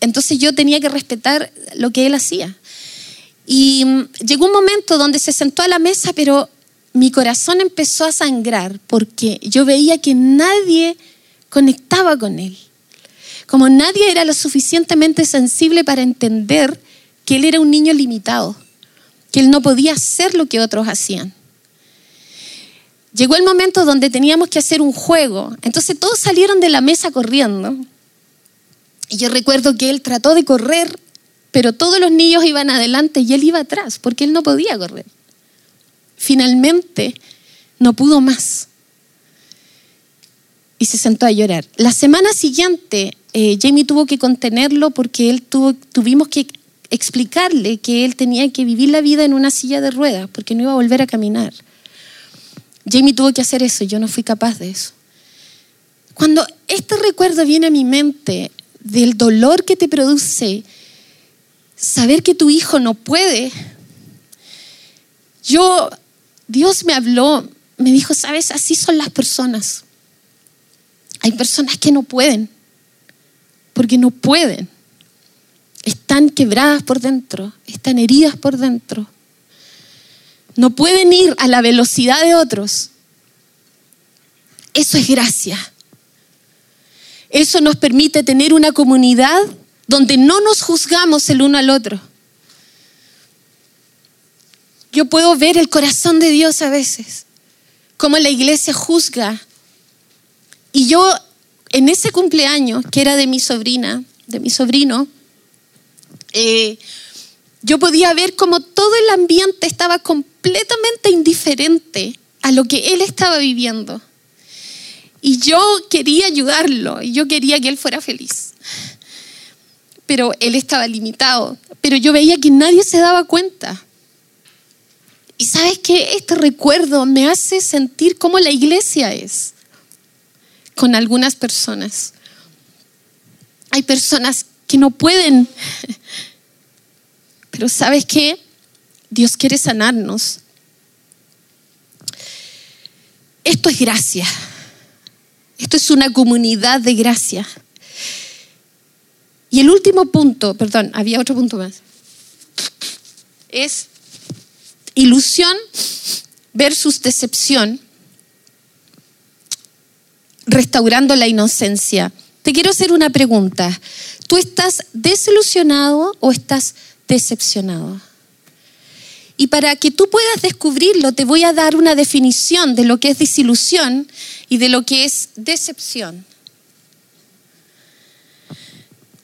Entonces yo tenía que respetar lo que él hacía. Y mm, llegó un momento donde se sentó a la mesa, pero mi corazón empezó a sangrar porque yo veía que nadie conectaba con él. Como nadie era lo suficientemente sensible para entender que él era un niño limitado, que él no podía hacer lo que otros hacían. llegó el momento donde teníamos que hacer un juego. Entonces todos salieron de la mesa corriendo. Y yo recuerdo que él trató de correr, pero todos los niños iban adelante y él iba atrás, porque él no podía correr. Finalmente no pudo más. Y se sentó a llorar. La semana siguiente, eh, Jamie tuvo que contenerlo porque él tuvimos que explicarle que él tenía que vivir la vida en una silla de ruedas porque no iba a volver a caminar. Jamie tuvo que hacer eso, yo no fui capaz de eso. Cuando este recuerdo viene a mi mente del dolor que te produce saber que tu hijo no puede, yo, Dios me habló, me dijo, sabes, así son las personas. Hay personas que no pueden, porque no pueden. Están quebradas por dentro, están heridas por dentro. No pueden ir a la velocidad de otros. Eso es gracia. Eso nos permite tener una comunidad donde no nos juzgamos el uno al otro. Yo puedo ver el corazón de Dios a veces, cómo la iglesia juzga. Y yo, en ese cumpleaños, que era de mi sobrina, de mi sobrino, eh, yo podía ver cómo todo el ambiente estaba completamente indiferente a lo que él estaba viviendo. Y yo quería ayudarlo, y yo quería que él fuera feliz. Pero él estaba limitado, pero yo veía que nadie se daba cuenta. Y sabes que este recuerdo me hace sentir cómo la iglesia es con algunas personas. Hay personas que no pueden, (laughs) pero sabes qué? Dios quiere sanarnos. Esto es gracia. Esto es una comunidad de gracia. Y el último punto, perdón, había otro punto más, es ilusión versus decepción, restaurando la inocencia. Te quiero hacer una pregunta. ¿Tú estás desilusionado o estás decepcionado? Y para que tú puedas descubrirlo, te voy a dar una definición de lo que es desilusión y de lo que es decepción.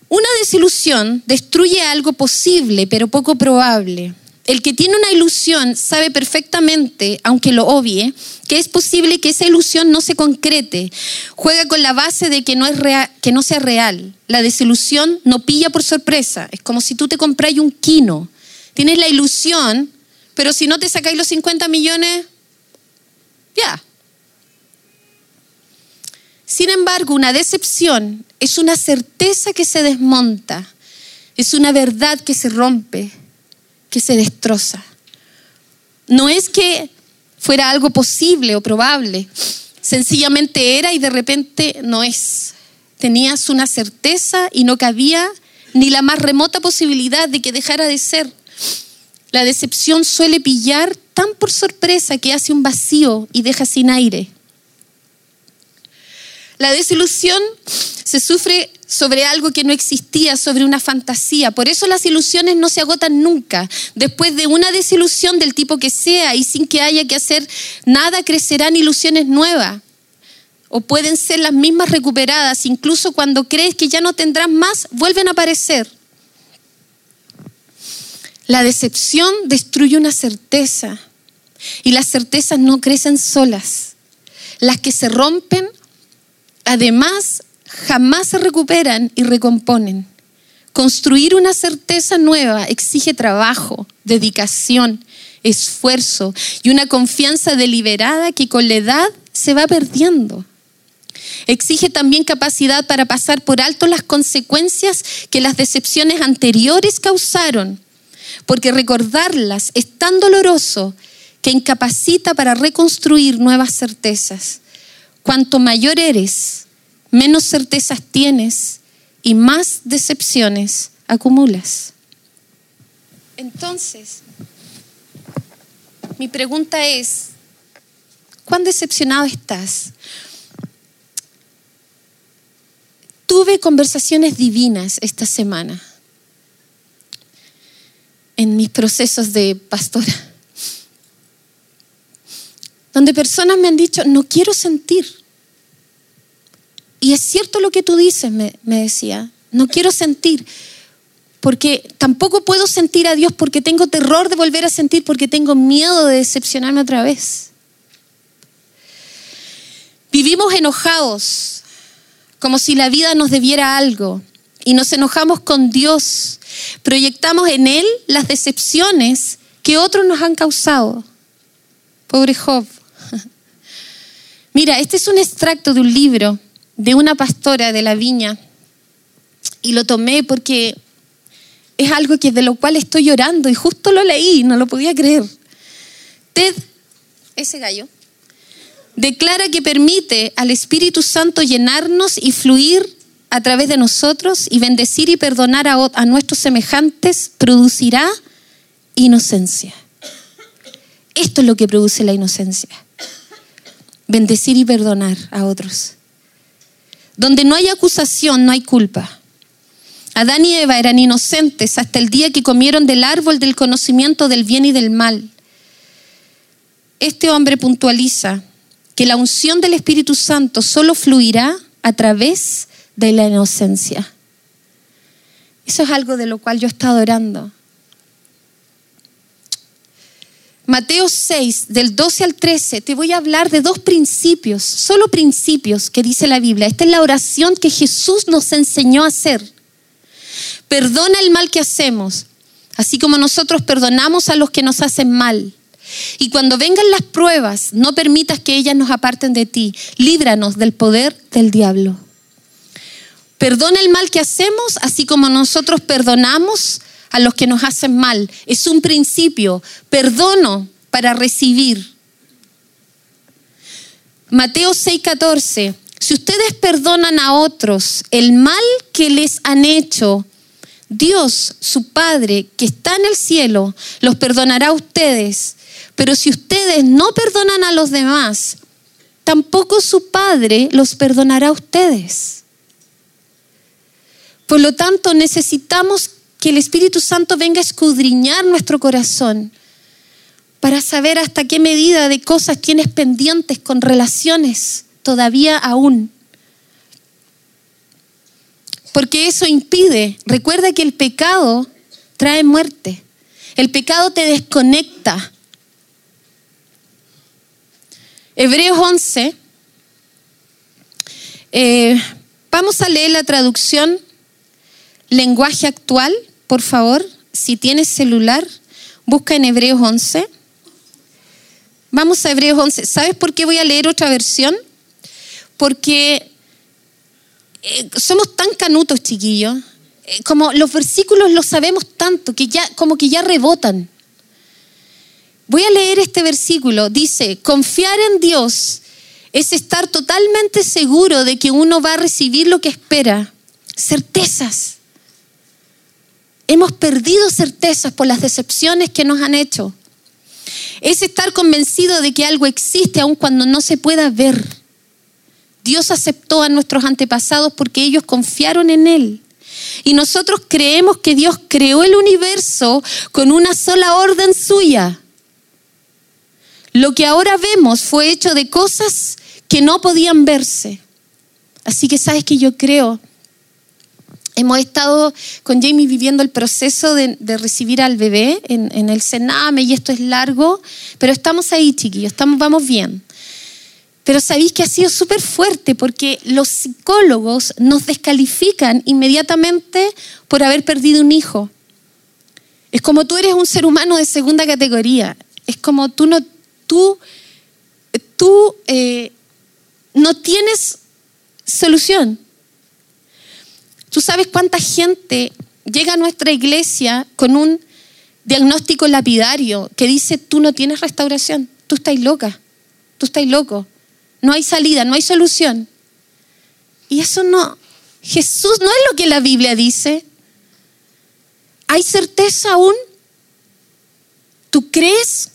Una desilusión destruye algo posible, pero poco probable. El que tiene una ilusión sabe perfectamente, aunque lo obvie, que es posible que esa ilusión no se concrete. Juega con la base de que no, es que no sea real. La desilusión no pilla por sorpresa. Es como si tú te compras un quino. Tienes la ilusión, pero si no te sacáis los 50 millones, ya. Sin embargo, una decepción es una certeza que se desmonta, es una verdad que se rompe, que se destroza. No es que fuera algo posible o probable, sencillamente era y de repente no es. Tenías una certeza y no cabía ni la más remota posibilidad de que dejara de ser. La decepción suele pillar tan por sorpresa que hace un vacío y deja sin aire. La desilusión se sufre sobre algo que no existía, sobre una fantasía. Por eso las ilusiones no se agotan nunca. Después de una desilusión del tipo que sea y sin que haya que hacer nada, crecerán ilusiones nuevas. O pueden ser las mismas recuperadas. Incluso cuando crees que ya no tendrás más, vuelven a aparecer. La decepción destruye una certeza y las certezas no crecen solas. Las que se rompen, además, jamás se recuperan y recomponen. Construir una certeza nueva exige trabajo, dedicación, esfuerzo y una confianza deliberada que con la edad se va perdiendo. Exige también capacidad para pasar por alto las consecuencias que las decepciones anteriores causaron porque recordarlas es tan doloroso que incapacita para reconstruir nuevas certezas. Cuanto mayor eres, menos certezas tienes y más decepciones acumulas. Entonces, mi pregunta es, ¿cuán decepcionado estás? Tuve conversaciones divinas esta semana en mis procesos de pastora, donde personas me han dicho, no quiero sentir. Y es cierto lo que tú dices, me, decía, no quiero sentir, porque tampoco puedo sentir a Dios porque tengo terror de volver a sentir, porque tengo miedo de decepcionarme otra vez. Vivimos enojados, como si la vida nos debiera algo, y nos enojamos con Dios. Proyectamos en Él las decepciones que otros nos han causado. Pobre Job. (laughs) Mira, este es un extracto de un libro de una pastora de la viña y lo tomé porque es algo que de lo cual estoy llorando y justo lo leí, no lo podía creer. Ted, ese gallo, declara que permite al Espíritu Santo llenarnos y fluir a través de nosotros y bendecir y perdonar a, a nuestros semejantes producirá inocencia. Esto es lo que produce la inocencia. Bendecir y perdonar a otros. Donde no hay acusación, no hay culpa. Adán y Eva eran inocentes hasta el día que comieron del árbol del conocimiento del bien y del mal. Este hombre puntualiza que la unción del Espíritu Santo solo fluirá a través de la inocencia. Eso es algo de lo cual yo he estado orando. Mateo 6, del 12 al 13, te voy a hablar de dos principios, solo principios que dice la Biblia. Esta es la oración que Jesús nos enseñó a hacer. Perdona el mal que hacemos, así como nosotros perdonamos a los que nos hacen mal. Y cuando vengan las pruebas, no permitas que ellas nos aparten de ti. Líbranos del poder del diablo. Perdona el mal que hacemos, así como nosotros perdonamos a los que nos hacen mal. Es un principio. Perdono para recibir. Mateo 6:14. Si ustedes perdonan a otros el mal que les han hecho, Dios, su Padre, que está en el cielo, los perdonará a ustedes. Pero si ustedes no perdonan a los demás, tampoco su Padre los perdonará a ustedes. Por lo tanto, necesitamos que el Espíritu Santo venga a escudriñar nuestro corazón para saber hasta qué medida de cosas tienes pendientes con relaciones todavía aún. Porque eso impide, recuerda que el pecado trae muerte, el pecado te desconecta. Hebreos 11, eh, vamos a leer la traducción lenguaje actual por favor, si tienes celular, busca en Hebreos 11. Vamos a Hebreos 11. ¿Sabes por qué voy a leer otra versión? Porque eh, somos tan canutos, chiquillos. Eh, como los versículos los sabemos tanto que ya, como que ya rebotan. Voy a leer este versículo. Dice, confiar en Dios es estar totalmente seguro de que uno va a recibir lo que espera. Certezas. Hemos perdido certezas por las decepciones que nos han hecho. Es estar convencido de que algo existe aun cuando no se pueda ver. Dios aceptó a nuestros antepasados porque ellos confiaron en Él. Y nosotros creemos que Dios creó el universo con una sola orden suya. Lo que ahora vemos fue hecho de cosas que no podían verse. Así que sabes que yo creo Hemos estado con Jamie viviendo el proceso de, recibir al bebé en, el Sename y esto es largo, pero estamos ahí, chiquillos, estamos, vamos bien. Pero sabéis que ha sido súper fuerte porque los psicólogos nos descalifican inmediatamente por haber perdido un hijo. Es como tú eres un ser humano de segunda categoría. Es como tú no, tú, tú eh, no tienes solución. ¿Tú sabes cuánta gente llega a nuestra iglesia con un diagnóstico lapidario que dice, tú no tienes restauración, tú estás loca, tú estás loco, no hay salida, no hay solución? Y eso no, Jesús no es lo que la Biblia dice. ¿Hay certeza aún? ¿Tú crees?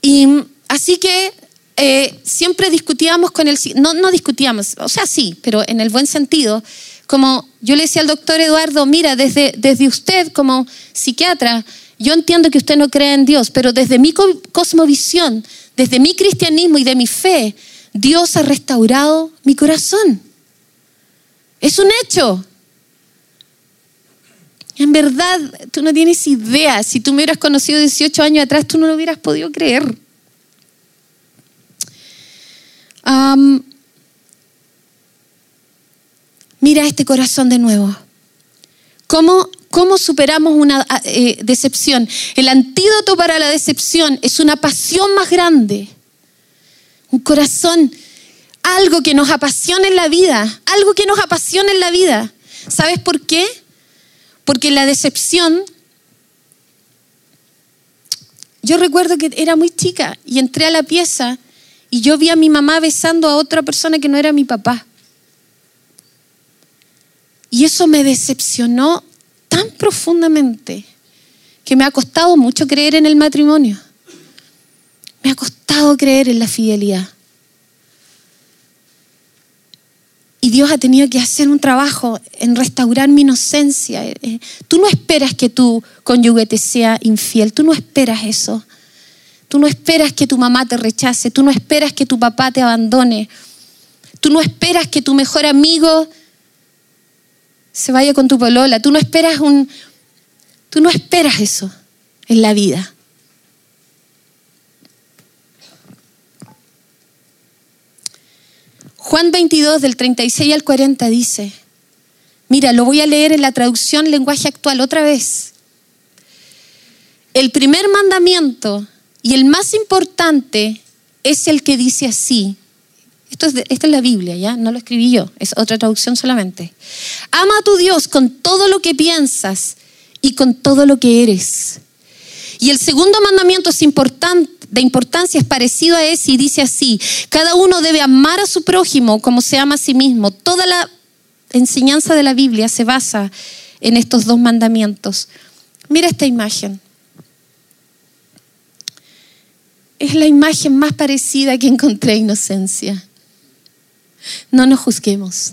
Y así que eh, siempre discutíamos con el, no, no discutíamos, o sea, sí, pero en el buen sentido, como yo le decía al doctor Eduardo, mira, desde, desde usted como psiquiatra, yo entiendo que usted no cree en Dios, pero desde mi cosmovisión, desde mi cristianismo y de mi fe, Dios ha restaurado mi corazón. Es un hecho. En verdad, tú no tienes idea. Si tú me hubieras conocido 18 años atrás, tú no lo hubieras podido creer. Mira este corazón de nuevo. ¿Cómo, cómo superamos una eh, decepción? El antídoto para la decepción es una pasión más grande. Un corazón, algo que nos apasiona en la vida, algo que nos apasiona en la vida. ¿Sabes por qué? Porque la decepción, yo recuerdo que era muy chica y entré a la pieza y yo vi a mi mamá besando a otra persona que no era mi papá. Y eso me decepcionó tan profundamente que me ha costado mucho creer en el matrimonio. Me ha costado creer en la fidelidad. Y Dios ha tenido que hacer un trabajo en restaurar mi inocencia. Eh, tú no esperas que tu cónyuge te sea infiel, tú no esperas eso. Tú no esperas que tu mamá te rechace, tú no esperas que tu papá te abandone. Tú no esperas que tu mejor amigo se vaya con tu polola. Tú no esperas un tú no esperas eso en la vida. Juan 22 del 36 al 40 dice, mira, lo voy a leer en la traducción lenguaje actual otra vez. El primer mandamiento y el más importante es el que dice así. Esta es la Biblia, ¿ya? No lo escribí yo, es otra traducción solamente. Ama a tu Dios con todo lo que piensas y con todo lo que eres. Y el segundo mandamiento es importante de importancia es parecido a ese y dice así, cada uno debe amar a su prójimo como se ama a sí mismo. Toda la enseñanza de la Biblia se basa en estos dos mandamientos. Mira esta imagen. Es la imagen más parecida que encontré a inocencia. No nos juzguemos.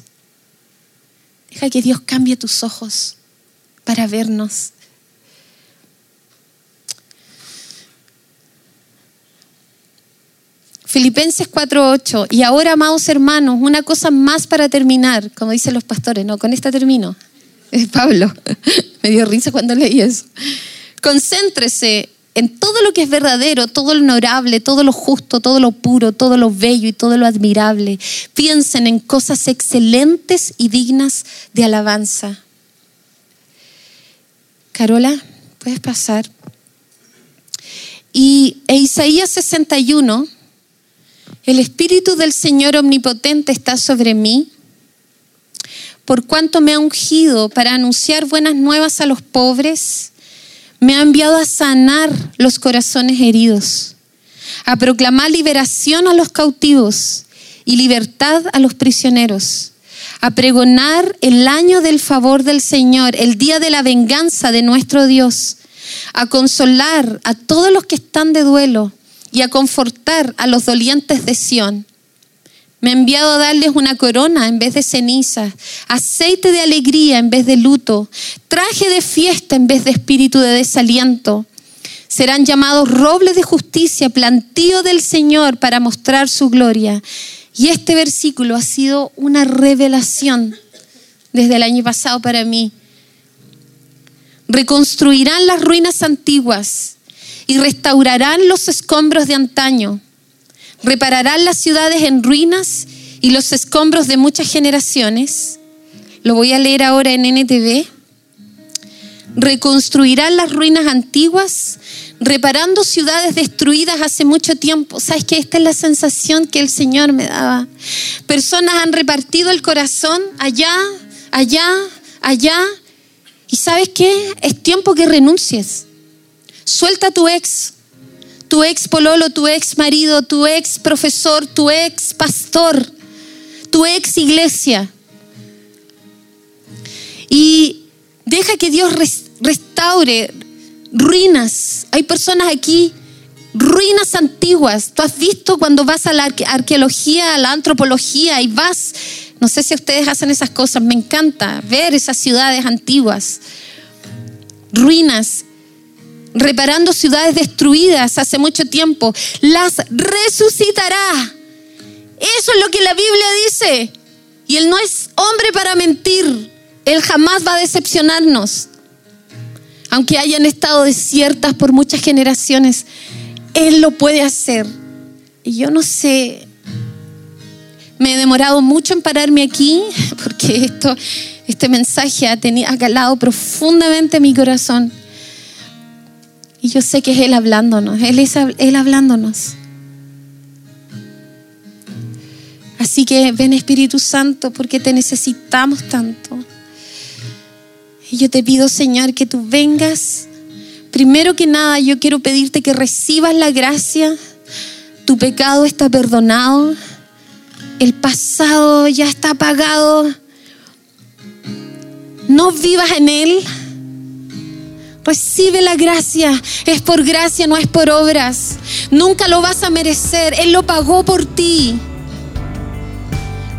Deja que Dios cambie tus ojos para vernos Filipenses 4:8. Y ahora, amados hermanos, una cosa más para terminar, como dicen los pastores, no, con esta termino. Pablo. (laughs) Me dio risa cuando leí eso. Concéntrese en todo lo que es verdadero, todo lo honorable, todo lo justo, todo lo puro, todo lo bello y todo lo admirable. Piensen en cosas excelentes y dignas de alabanza. Carola, puedes pasar. Y e Isaías 61 el Espíritu del Señor Omnipotente está sobre mí, por cuanto me ha ungido para anunciar buenas nuevas a los pobres, me ha enviado a sanar los corazones heridos, a proclamar liberación a los cautivos y libertad a los prisioneros, a pregonar el año del favor del Señor, el día de la venganza de nuestro Dios, a consolar a todos los que están de duelo y a confortar a los dolientes de Sión. Me ha enviado a darles una corona en vez de ceniza, aceite de alegría en vez de luto, traje de fiesta en vez de espíritu de desaliento. Serán llamados robles de justicia, plantío del Señor para mostrar su gloria. Y este versículo ha sido una revelación desde el año pasado para mí. Reconstruirán las ruinas antiguas y restaurarán los escombros de antaño. Repararán las ciudades en ruinas y los escombros de muchas generaciones. Lo voy a leer ahora en NTV. Reconstruirán las ruinas antiguas, reparando ciudades destruidas hace mucho tiempo. ¿Sabes que esta es la sensación que el Señor me daba? Personas han repartido el corazón allá, allá, allá. ¿Y sabes qué? Es tiempo que renuncies. Suelta a tu ex, tu ex pololo, tu ex marido, tu ex profesor, tu ex pastor, tu ex iglesia. Y deja que Dios restaure ruinas. Hay personas aquí, ruinas antiguas. Tú has visto cuando vas a la arqueología, a la antropología y vas No sé si ustedes hacen esas cosas, me encanta ver esas ciudades antiguas, ruinas, reparando ciudades destruidas hace mucho tiempo, las resucitará. Eso es lo que la Biblia dice. Y Él no es hombre para mentir. Él jamás va a decepcionarnos. Aunque hayan estado desiertas por muchas generaciones, Él lo puede hacer. Y yo no sé, me he demorado mucho en pararme aquí (laughs) porque esto, este mensaje ha, tenido, ha calado profundamente mi corazón. Y yo sé que es Él hablándonos, Él es Él hablándonos. Así que ven Espíritu Santo porque te necesitamos tanto. Y yo te pido, Señor, que tú vengas. Primero que nada, yo quiero pedirte que recibas la gracia. Tu pecado está perdonado. El pasado ya está apagado. No vivas en él. Recibe la gracia. Es por gracia, no es por obras. Nunca lo vas a merecer. Él lo pagó por ti.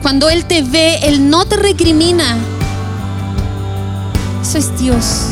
Cuando Él te ve, Él no te recrimina. Eso es Dios.